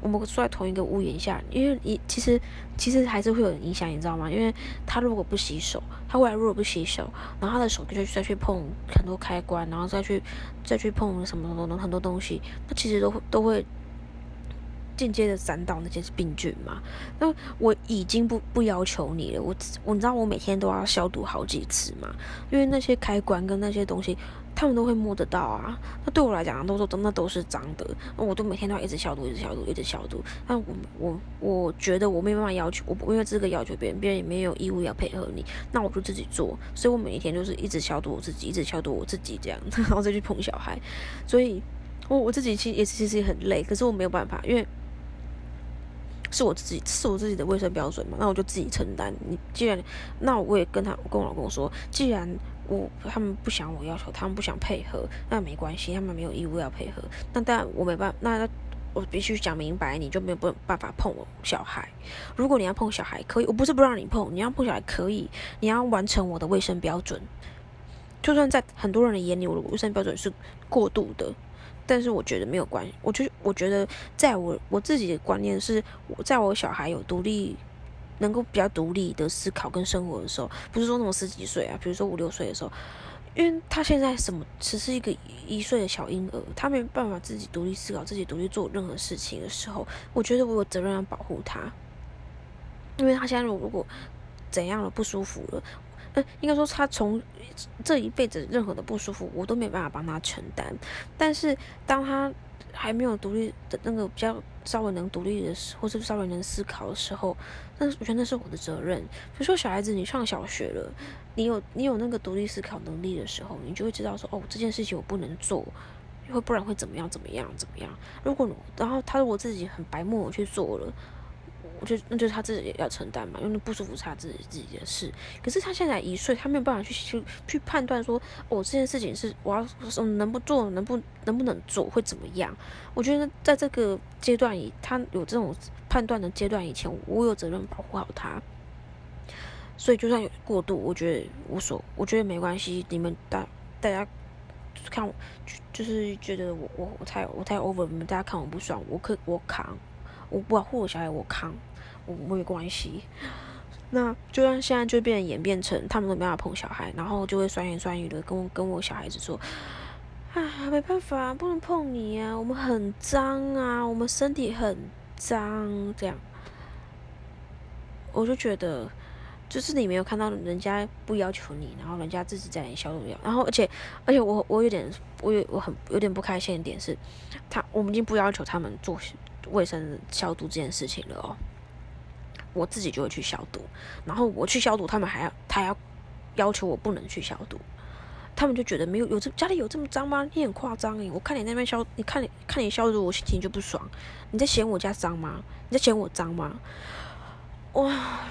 我们住在同一个屋檐下，因为你其实其实还是会有影响，你知道吗？因为他如果不洗手，他未来如果不洗手，然后他的手就再去碰很多开关，然后再去再去碰什么什么很多东西，那其实都会都会间接的沾到那些病菌嘛。那我已经不不要求你了，我我你知道我每天都要消毒好几次嘛，因为那些开关跟那些东西。他们都会摸得到啊，那对我来讲，都说真的都是脏的，那我都每天都要一直消毒，一直消毒，一直消毒。那我我我觉得我没办法要求，我没有资格要求别人，别人也没有义务要配合你，那我就自己做。所以我每一天都是一直消毒我自己，一直消毒我自己这样，然后再去碰小孩。所以，我我自己其实也其实也很累，可是我没有办法，因为是我自己是我自己的卫生标准嘛，那我就自己承担。你既然，那我也跟他我跟我老公说，既然。我他们不想我要求，他们不想配合，那没关系，他们没有义务要配合。那但我没办法，那我必须讲明白，你就没有办法碰我小孩。如果你要碰小孩，可以，我不是不让你碰，你要碰小孩可以，你要完成我的卫生标准。就算在很多人的眼里，我的卫生标准是过度的，但是我觉得没有关系。我就我觉得，在我我自己的观念是，在我小孩有独立。能够比较独立的思考跟生活的时候，不是说那种十几岁啊，比如说五六岁的时候，因为他现在什么只是一个一岁的小婴儿，他没办法自己独立思考、自己独立做任何事情的时候，我觉得我有责任要保护他，因为他现在如果怎样了不舒服了，嗯，应该说他从这一辈子任何的不舒服，我都没办法帮他承担。但是当他还没有独立的那个比较稍微能独立的，或是稍微能思考的时候，那我觉得那是我的责任。比如说小孩子，你上小学了，你有你有那个独立思考能力的时候，你就会知道说，哦，这件事情我不能做。会不然会怎么样？怎么样？怎么样？如果然后他如果自己很白目，我去做了，我就那就是他自己要承担嘛，因为不舒服是他自己自己的事。可是他现在一岁，他没有办法去去去判断说，哦，这件事情是我要能不做，能不能不能做，会怎么样？我觉得在这个阶段以他有这种判断的阶段以前，我有责任保护好他。所以就算有过度，我觉得无所，我觉得没关系。你们大大家。看我，就是觉得我我我太我太 over，你们大家看我不爽，我可我扛，我不保护我小孩，我扛，我没关系。那就算现在就变演变成他们都没办法碰小孩，然后就会酸言酸语的跟我跟我小孩子说，啊没办法，不能碰你啊，我们很脏啊，我们身体很脏，这样，我就觉得。就是你没有看到人家不要求你，然后人家自己在消毒药，然后而且而且我我有点我有我很有点不开心的点是，他我们已经不要求他们做卫生消毒这件事情了哦，我自己就会去消毒，然后我去消毒，他们还要他要要求我不能去消毒，他们就觉得没有有这家里有这么脏吗？你很夸张诶，我看你那边消，你看你看你消毒，我心情就不爽，你在嫌我家脏吗？你在嫌我脏吗？哇！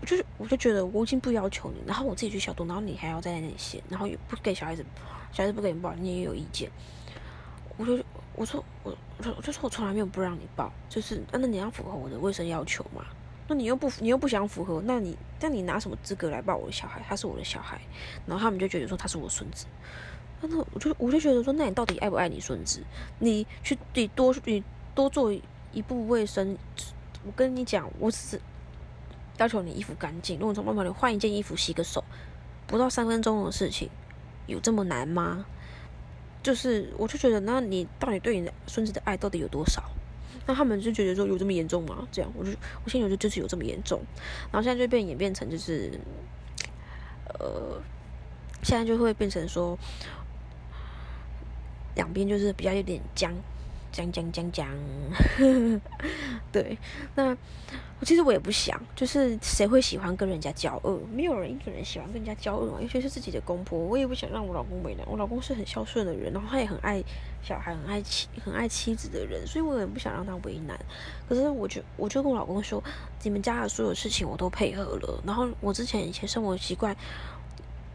我就是，我就觉得我已经不要求你，然后我自己去消毒，然后你还要在那里写，然后也不给小孩子，小孩子不给你报，你也有意见。我就我说我我就说我从来没有不让你报，就是那你要符合我的卫生要求嘛。那你又不你又不想符合，那你那你拿什么资格来抱我的小孩？他是我的小孩，然后他们就觉得说他是我孙子。那我就我就觉得说，那你到底爱不爱你孙子？你去你多你多做一步卫生，我跟你讲，我只是。要求你衣服干净，如果从外面你换一件衣服，洗个手，不到三分钟的事情，有这么难吗？就是，我就觉得，那你到底对你的孙子的爱到底有多少？那他们就觉得说有这么严重吗？这样，我就我现在觉得就是有这么严重，然后现在就变演变成就是，呃，现在就会变成说，两边就是比较有点僵。讲讲讲讲，对，那我其实我也不想，就是谁会喜欢跟人家交恶？没有人一个人喜欢跟人家交恶嘛，尤其是自己的公婆。我也不想让我老公为难，我老公是很孝顺的人，然后他也很爱小孩，很爱妻，很爱妻子的人，所以我也不想让他为难。可是我就我就跟我老公说，你们家的所有事情我都配合了。然后我之前以前生活习惯，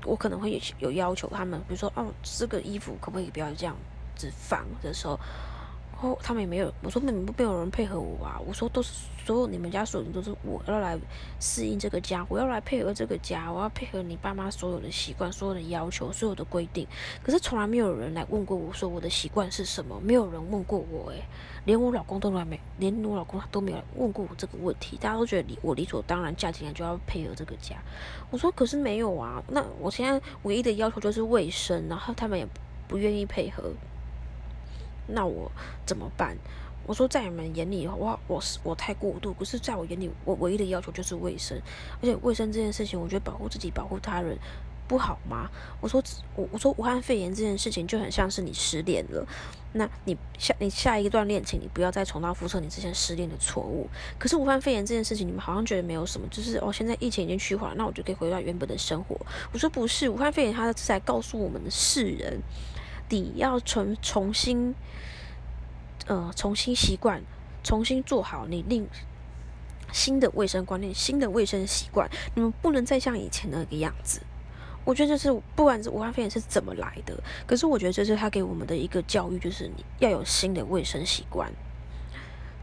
我可能会有有要求他们，比如说哦，这个衣服可不可以不要这样子放的时候。后他们也没有，我说没没有人配合我啊，我说都是所有你们家所有人都是我要来适应这个家，我要来配合这个家，我要配合你爸妈所有的习惯、所有的要求、所有的规定。可是从来没有人来问过我说我的习惯是什么，没有人问过我，诶，连我老公都来没，连我老公他都没有问过我这个问题，大家都觉得理我理所当然，嫁进来就要配合这个家。我说可是没有啊，那我现在唯一的要求就是卫生，然后他们也不愿意配合。那我怎么办？我说在你们眼里，我我是我太过度，可是在我眼里，我唯一的要求就是卫生，而且卫生这件事情，我觉得保护自己、保护他人不好吗？我说我我说武汉肺炎这件事情就很像是你失恋了，那你下你下一段恋情，你不要再重蹈覆辙你之前失恋的错误。可是武汉肺炎这件事情，你们好像觉得没有什么，就是哦，现在疫情已经趋缓，那我就可以回到原本的生活。我说不是，武汉肺炎它是在告诉我们的世人。底要重重新，呃，重新习惯，重新做好你另新的卫生观念、新的卫生习惯。你们不能再像以前那个样子。我觉得这是不管是武汉肺炎是怎么来的，可是我觉得这是他给我们的一个教育，就是你要有新的卫生习惯。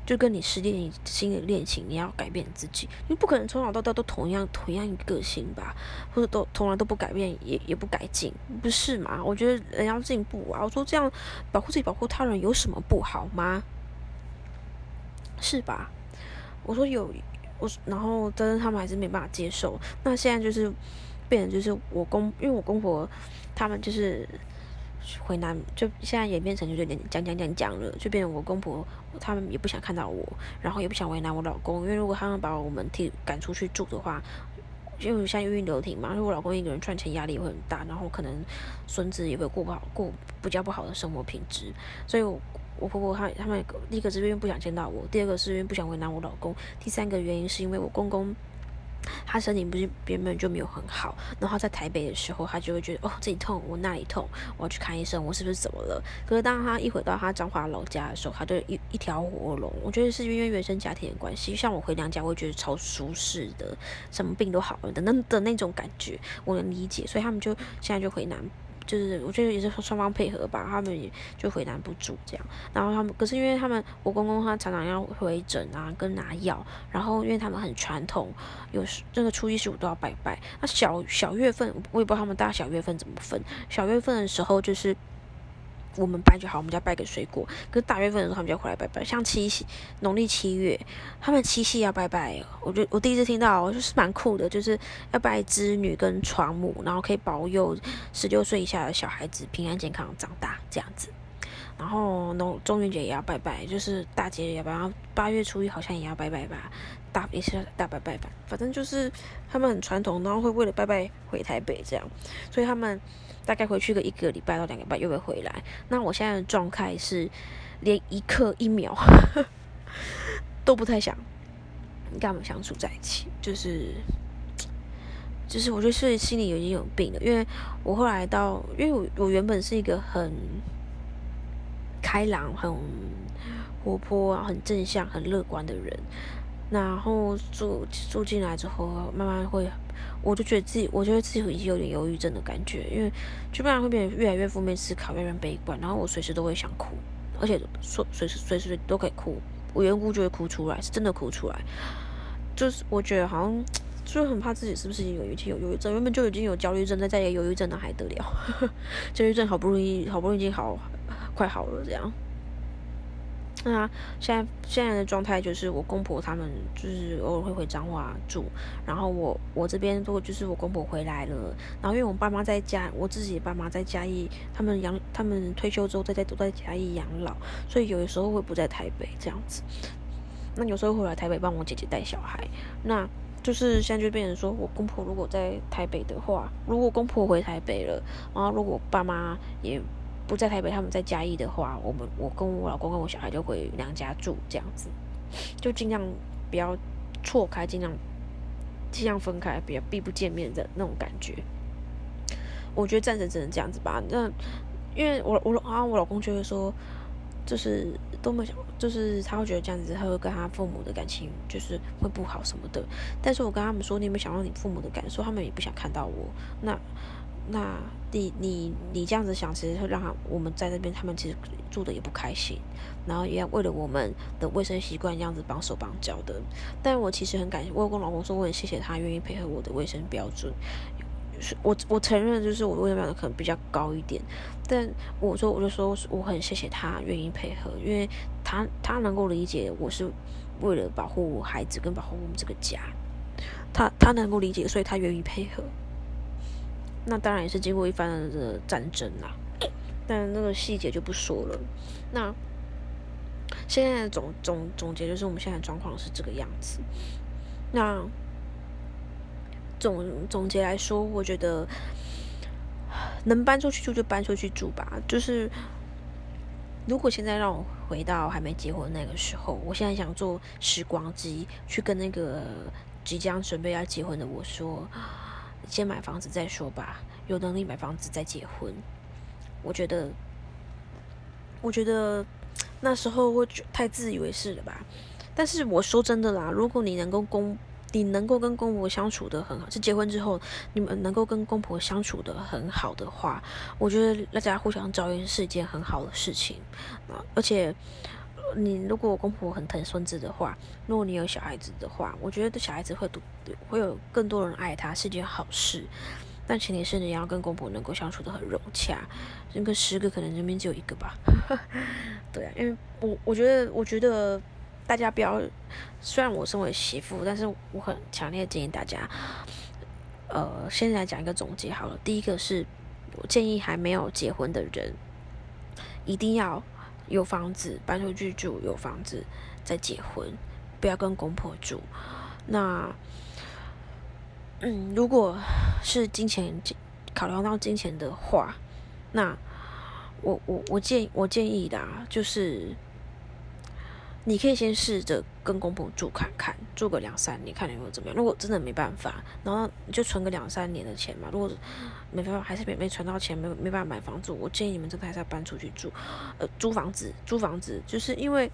就跟你失恋新的恋情，你要改变自己，你不可能从小到大都同样同样一个性吧，或者都从来都不改变，也也不改进，不是嘛？我觉得人要进步啊！我说这样保护自己、保护他人有什么不好吗？是吧？我说有，我然后但是他们还是没办法接受。那现在就是变成就是我公，因为我公婆他们就是。回南就现在演变成就有点讲讲讲讲了，就变成我公婆他们也不想看到我，然后也不想为难我老公，因为如果他们把我们替赶出去住的话，因为现在孕育流停嘛，如果我老公一个人赚钱压力会很大，然后可能孙子也会过不好，过比较不好的生活品质，所以我。我婆婆她他们第一个是因为不想见到我，第二个是因为不想为难我老公，第三个原因是因为我公公他身体不是原本就没有很好，然后在台北的时候，他就会觉得哦这里痛，我那里痛，我要去看医生，我是不是怎么了？可是当他一回到他彰化老家的时候，他就一一条活龙。我觉得是因为原生家庭的关系，像我回娘家，我会觉得超舒适的，什么病都好了的那的那种感觉，我能理解，所以他们就现在就回南。就是我觉得也是双方配合吧，他们也就回南不住这样。然后他们可是因为他们我公公他常常要回诊啊，跟拿药。然后因为他们很传统，有时这个初一十五都要拜拜。那小小月份我也不知道他们大小月份怎么分。小月份的时候就是。我们拜就好，我们家拜个水果。可是大月份的时候，他们就要回来拜拜。像七夕，农历七月，他们七夕要拜拜。我觉我第一次听到，就是蛮酷的，就是要拜织女跟床母，然后可以保佑十六岁以下的小孩子平安健康长大这样子。然后农中元节也要拜拜，就是大节也要拜。然后八月初一好像也要拜拜吧，大也是大拜拜吧。反正就是他们很传统，然后会为了拜拜回台北这样，所以他们。大概回去个一个礼拜到两个礼拜又会回来。那我现在的状态是，连一刻一秒 都不太想跟他们相处在一起，就是，就是我觉得是心里已经有病了。因为我后来到，因为我我原本是一个很开朗、很活泼、很正向、很乐观的人。然后住住进来之后，慢慢会，我就觉得自己，我觉得自己已经有点忧郁症的感觉，因为就不然会变得越来越负面思考，越来越悲观，然后我随时都会想哭，而且说随时随时都可以哭，无缘无故就会哭出来，是真的哭出来。就是我觉得好像，就是很怕自己是不是有已经有忧郁症，原本就已经有焦虑症，再再有忧郁症那还得了？焦虑症好不容易好不容易已经好快好了这样。那现在现在的状态就是我公婆他们就是偶尔会回彰化住，然后我我这边如果就是我公婆回来了，然后因为我爸妈在家，我自己爸妈在嘉义，他们养他们退休之后在在都在嘉义养老，所以有的时候会不在台北这样子。那有时候会来台北帮我姐姐带小孩，那就是现在就变成说我公婆如果在台北的话，如果公婆回台北了，然后如果爸妈也。不在台北，他们在嘉义的话，我们我跟我老公跟我小孩就回娘家住，这样子，就尽量不要错开，尽量尽量分开，比较避不见面的那种感觉。我觉得暂时只能这样子吧。那因为我我啊，我老公就会说，就是都没想，就是他会觉得这样子，他会跟他父母的感情就是会不好什么的。但是我跟他们说，你有没有想到你父母的感受？他们也不想看到我。那。那你你你这样子想，其实会让他我们在那边，他们其实住的也不开心，然后也要为了我们的卫生习惯这样子绑手绑脚的。但我其实很感谢，我有跟老公说，我很谢谢他愿意配合我的卫生标准。我我承认，就是我卫生标准可能比较高一点，但我说我就说我很谢谢他愿意配合，因为他他能够理解我是为了保护孩子跟保护我们这个家，他他能够理解，所以他愿意配合。那当然也是经过一番的战争啦，但那个细节就不说了。那现在的总总总结就是，我们现在状况是这个样子。那总总结来说，我觉得能搬出去住就搬出去住吧。就是如果现在让我回到还没结婚那个时候，我现在想坐时光机去跟那个即将准备要结婚的我说。先买房子再说吧，有能力买房子再结婚。我觉得，我觉得那时候会太自以为是了吧。但是我说真的啦，如果你能够公，你能够跟公婆相处的很好，是结婚之后你们能够跟公婆相处的很好的话，我觉得大家互相照应是一件很好的事情啊，而且。你如果公婆很疼孙子的话，如果你有小孩子的话，我觉得小孩子会多会有更多人爱他是件好事，但前提是你要跟公婆能够相处的很融洽。那个十个可能人边只有一个吧。对啊，因为我我觉得我觉得大家不要，虽然我身为媳妇，但是我很强烈建议大家，呃，先来讲一个总结好了。第一个是我建议还没有结婚的人一定要。有房子搬出去住，有房子再结婚，不要跟公婆住。那嗯，如果是金钱考量到金钱的话，那我我我建我建议的，啊就是你可以先试着跟公婆住看看，住个两三年，看有没有怎么样。如果真的没办法，然后你就存个两三年的钱嘛。如果没办法，还是没没存到钱，没没办法买房子，我建议你们真的还是要搬出去住，呃，租房子，租房子，就是因为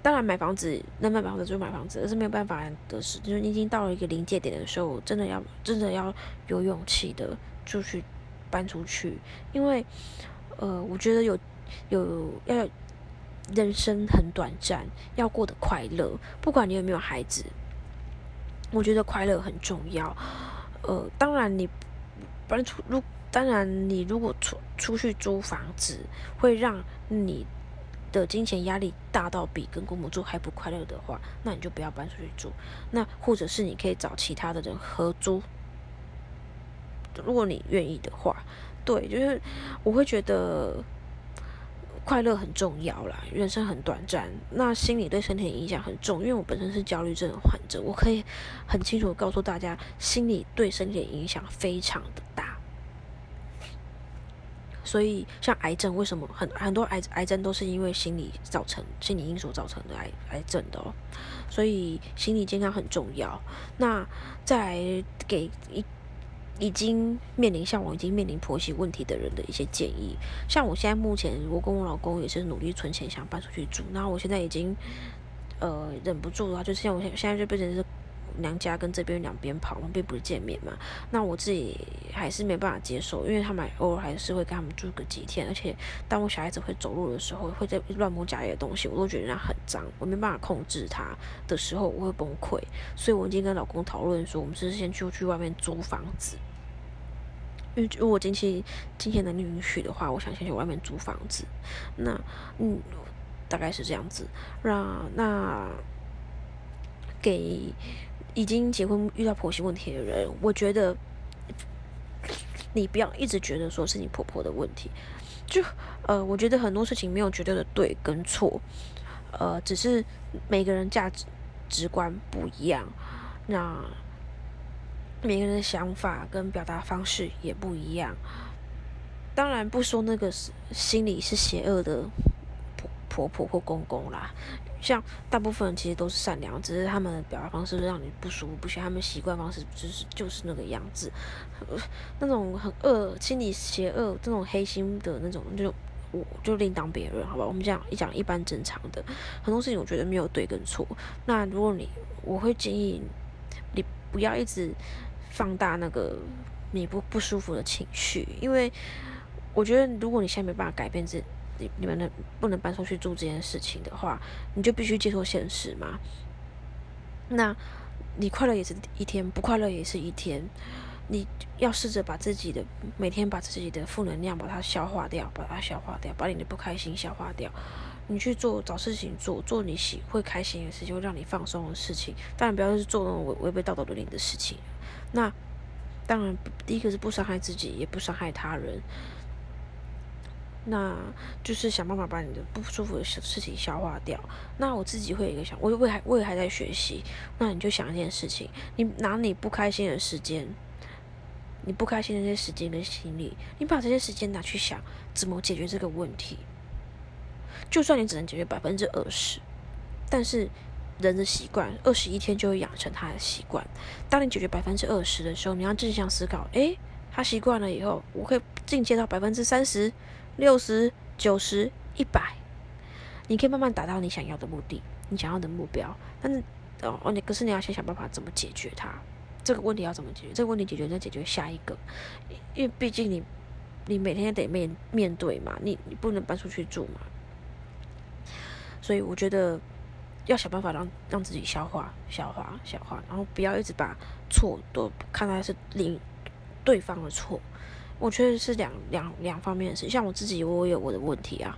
当然买房子能买房子就买房子，而是没有办法的事，就是你已经到了一个临界点的时候，真的要真的要有勇气的就去搬出去，因为。呃，我觉得有有要人生很短暂，要过得快乐。不管你有没有孩子，我觉得快乐很重要。呃，当然你搬出如当然你如果出出去租房子，会让你的金钱压力大到比跟公母住还不快乐的话，那你就不要搬出去住。那或者是你可以找其他的人合租，如果你愿意的话。对，就是我会觉得快乐很重要啦，人生很短暂，那心理对身体的影响很重。因为我本身是焦虑症患者，我可以很清楚告诉大家，心理对身体的影响非常的大。所以，像癌症，为什么很很多癌癌症都是因为心理造成、心理因素造成的癌癌症的哦？所以，心理健康很重要。那再给一。已经面临像我已经面临婆媳问题的人的一些建议，像我现在目前，我跟我老公也是努力存钱，想搬出去住。那我现在已经，呃，忍不住的话，就是像我现现在就变成是娘家跟这边两边跑，我们并不是见面嘛。那我自己还是没办法接受，因为他们偶尔还是会跟他们住个几天，而且当我小孩子会走路的时候，会在乱摸家里的东西，我都觉得那很脏，我没办法控制他的时候，我会崩溃。所以我已经跟老公讨论说，我们是先去去外面租房子。因为如果经济金钱能力允许的话，我想先去外面租房子。那嗯，大概是这样子。那那给已经结婚遇到婆媳问题的人，我觉得你不要一直觉得说是你婆婆的问题。就呃，我觉得很多事情没有绝对的对跟错，呃，只是每个人价值直观不一样。那。每个人的想法跟表达方式也不一样，当然不说那个是心里是邪恶的婆婆婆或公公啦，像大部分人其实都是善良，只是他们的表达方式让你不舒服，不像他们习惯方式就是就是那个样子，那种很恶、心理邪恶、这种黑心的那种，就我就另当别论，好吧？我们讲一讲一般正常的，很多事情我觉得没有对跟错。那如果你，我会建议你不要一直。放大那个你不不舒服的情绪，因为我觉得如果你现在没办法改变这你你们的不能搬出去住这件事情的话，你就必须接受现实嘛。那你快乐也是一天，不快乐也是一天。你要试着把自己的每天把自己的负能量把它消化掉，把它消化掉，把你的不开心消化掉。你去做找事情做，做你喜会开心的事情，让你放松的事情。当然不要是做那种违违背道德伦理的事情。那当然，第一个是不伤害自己，也不伤害他人。那就是想办法把你的不舒服的事事情消化掉。那我自己会有一个想，我我还我也还在学习。那你就想一件事情，你拿你不开心的时间，你不开心的那些时间跟心力，你把这些时间拿去想怎么解决这个问题。就算你只能解决百分之二十，但是。人的习惯，二十一天就会养成他的习惯。当你解决百分之二十的时候，你要正向思考：诶，他习惯了以后，我可以进阶到百分之三十、六十、九十、一百。你可以慢慢达到你想要的目的，你想要的目标。但是哦，你可是你要先想办法怎么解决它。这个问题要怎么解决？这个问题解决再解决下一个，因为毕竟你你每天得面面对嘛，你你不能搬出去住嘛。所以我觉得。要想办法让让自己消化、消化、消化，然后不要一直把错都看来是另对方的错。我觉得是两两两方面的事，像我自己，我有我的问题啊。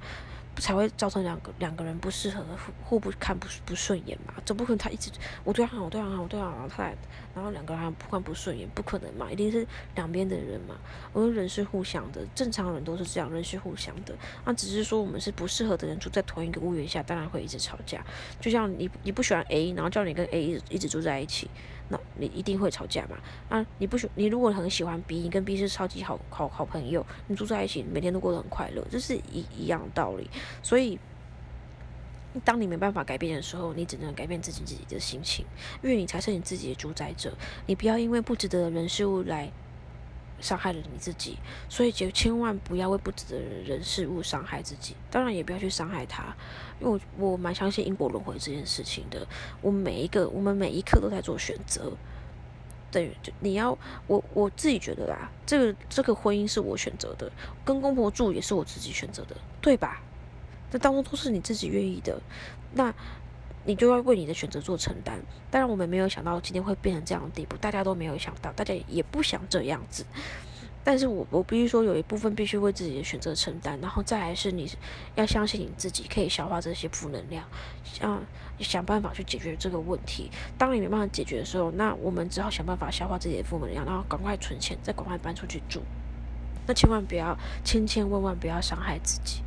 才会造成两个两个人不适合互互不看不不顺眼嘛？总不可能他一直我对他好，我对他好，我对他好，他来，然后两个人不看不顺眼，不可能嘛？一定是两边的人嘛。我说人是互相的，正常人都是这样，人是互相的。那只是说我们是不适合的人住在同一个屋檐下，当然会一直吵架。就像你你不喜欢 A，然后叫你跟 A 一直一直住在一起，那你一定会吵架嘛？啊，你不喜你如果很喜欢 B，你跟 B 是超级好好好朋友，你住在一起，每天都过得很快乐，这是一一样道理。所以，当你没办法改变的时候，你只能改变自己自己的心情，因为你才是你自己的主宰者。你不要因为不值得的人事物来。伤害了你自己，所以就千万不要为不值得的人事物伤害自己。当然，也不要去伤害他，因为我我蛮相信因果轮回这件事情的。我们每一个，我们每一刻都在做选择。等于就你要我我自己觉得啦，这个这个婚姻是我选择的，跟公婆住也是我自己选择的，对吧？这当中都是你自己愿意的。那。你就要为你的选择做承担。当然，我们没有想到今天会变成这样的地步，大家都没有想到，大家也不想这样子。但是我我必须说，有一部分必须为自己的选择承担。然后再来是，你要相信你自己可以消化这些负能量，想想办法去解决这个问题。当你没办法解决的时候，那我们只好想办法消化自己的负能量，然后赶快存钱，再赶快搬出去住。那千万不要，千千万万不要伤害自己，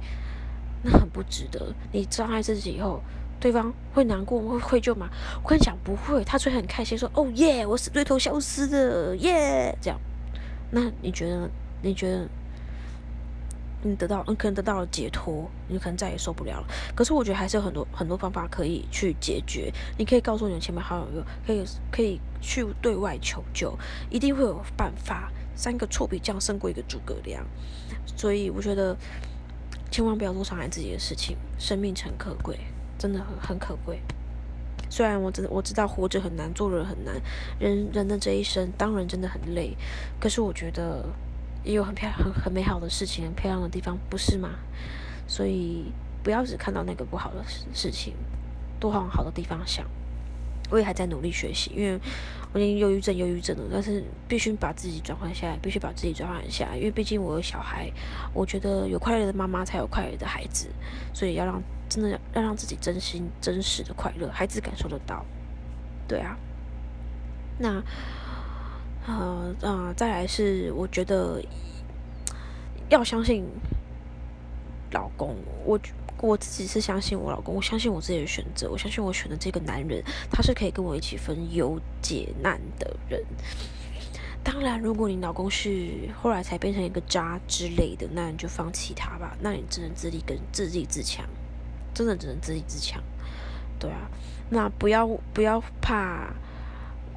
那很不值得。你伤害自己以后。对方会难过，会愧疚吗？我跟你讲，不会，他会很开心，说：“哦耶，我死对头消失了，耶！”这样，那你觉得？你觉得你得到，你可能得到了解脱，你可能再也受不了了。可是我觉得还是有很多很多方法可以去解决。你可以告诉你的亲朋好友，可以可以去对外求救，一定会有办法。三个臭皮匠胜过一个诸葛亮，所以我觉得千万不要做伤害自己的事情，生命诚可贵。真的很很可贵。虽然我知我知道活着很难，做人很难，人人的这一生当然真的很累。可是我觉得也有很漂很很美好的事情，很漂亮的地方，不是吗？所以不要只看到那个不好的事事情，多往好的地方想。我也还在努力学习，因为我已经忧郁症、忧郁症了，但是必须把自己转换下来，必须把自己转换下来，因为毕竟我有小孩，我觉得有快乐的妈妈才有快乐的孩子，所以要让。真的要让自己真心真实的快乐，孩子感受得到。对啊，那呃呃，再来是我觉得要相信老公，我我自己是相信我老公，我相信我自己的选择，我相信我选的这个男人，他是可以跟我一起分忧解难的人。当然，如果你老公是后来才变成一个渣之类的，那你就放弃他吧，那你只能自力跟自立自强。真的只能自立自强，对啊，那不要不要怕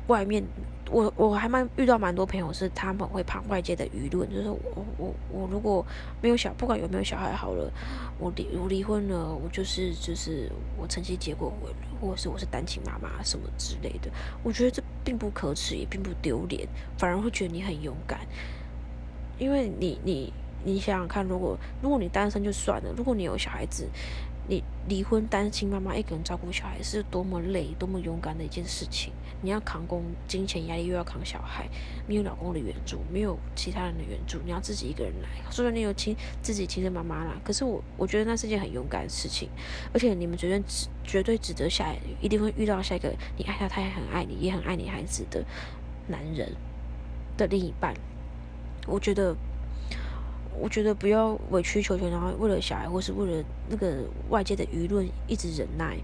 外面，我我还蛮遇到蛮多朋友是他们会怕外界的舆论，就是我我我如果没有小，不管有没有小孩好了，我离我离婚了，我就是就是我曾经结过婚，或者是我是单亲妈妈什么之类的，我觉得这并不可耻，也并不丢脸，反而会觉得你很勇敢，因为你你你想想看，如果如果你单身就算了，如果你有小孩子。你离婚单亲妈妈一个人照顾小孩是多么累、多么勇敢的一件事情。你要扛工金钱压力，又要扛小孩，没有老公的援助，没有其他人的援助，你要自己一个人来。虽然你有亲自己亲生妈妈啦，可是我我觉得那是件很勇敢的事情。而且你们绝对值绝对值得下一定会遇到下一个你爱他，他也很爱你，也很爱你孩子的男人的另一半。我觉得。我觉得不要委曲求全，然后为了小孩或是为了那个外界的舆论一直忍耐，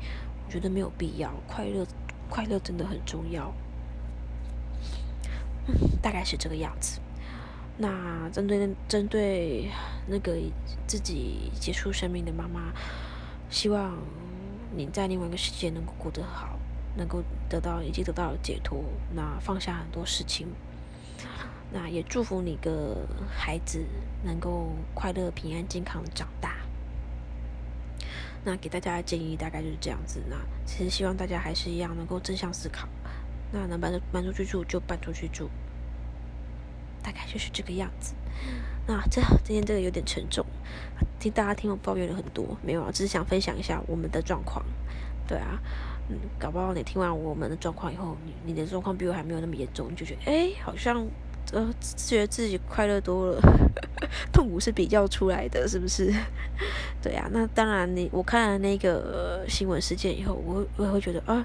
我觉得没有必要。快乐，快乐真的很重要。大概是这个样子。那针对针对那个自己结束生命的妈妈，希望你在另外一个世界能够过得好，能够得到已经得到解脱，那放下很多事情。那也祝福你个孩子能够快乐、平安、健康长大。那给大家的建议大概就是这样子。那其实希望大家还是一样能够正向思考。那能搬出搬出去住就搬出去住，大概就是这个样子。那这今天这个有点沉重，听大家听我抱怨了很多，没有啊，只是想分享一下我们的状况。对啊，嗯，搞不好你听完我们的状况以后，你你的状况比我还没有那么严重，你就觉得哎，好像。呃，觉得自己快乐多了，痛苦是比较出来的，是不是？对呀，那当然，你我看了那个新闻事件以后，我我也会觉得啊，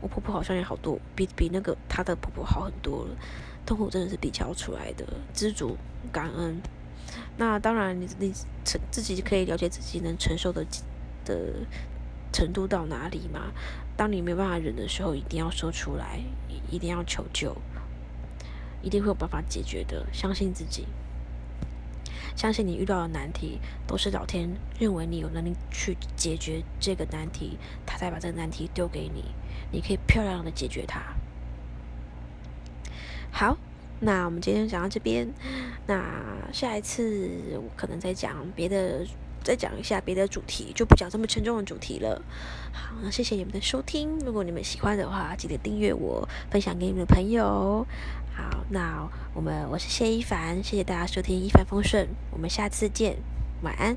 我婆婆好像也好多，比比那个她的婆婆好很多了。痛苦真的是比较出来的，知足感恩。那当然，你你承自己可以了解自己能承受的的程度到哪里吗？当你没办法忍的时候，一定要说出来，一定要求救，一定会有办法解决的。相信自己，相信你遇到的难题都是老天认为你有能力去解决这个难题，他才把这个难题丢给你，你可以漂亮的解决它。好。那我们今天讲到这边，那下一次我可能再讲别的，再讲一下别的主题，就不讲这么沉重的主题了。好，那谢谢你们的收听，如果你们喜欢的话，记得订阅我，分享给你们的朋友。好，那我们我是谢一凡，谢谢大家收听一帆风顺，我们下次见，晚安。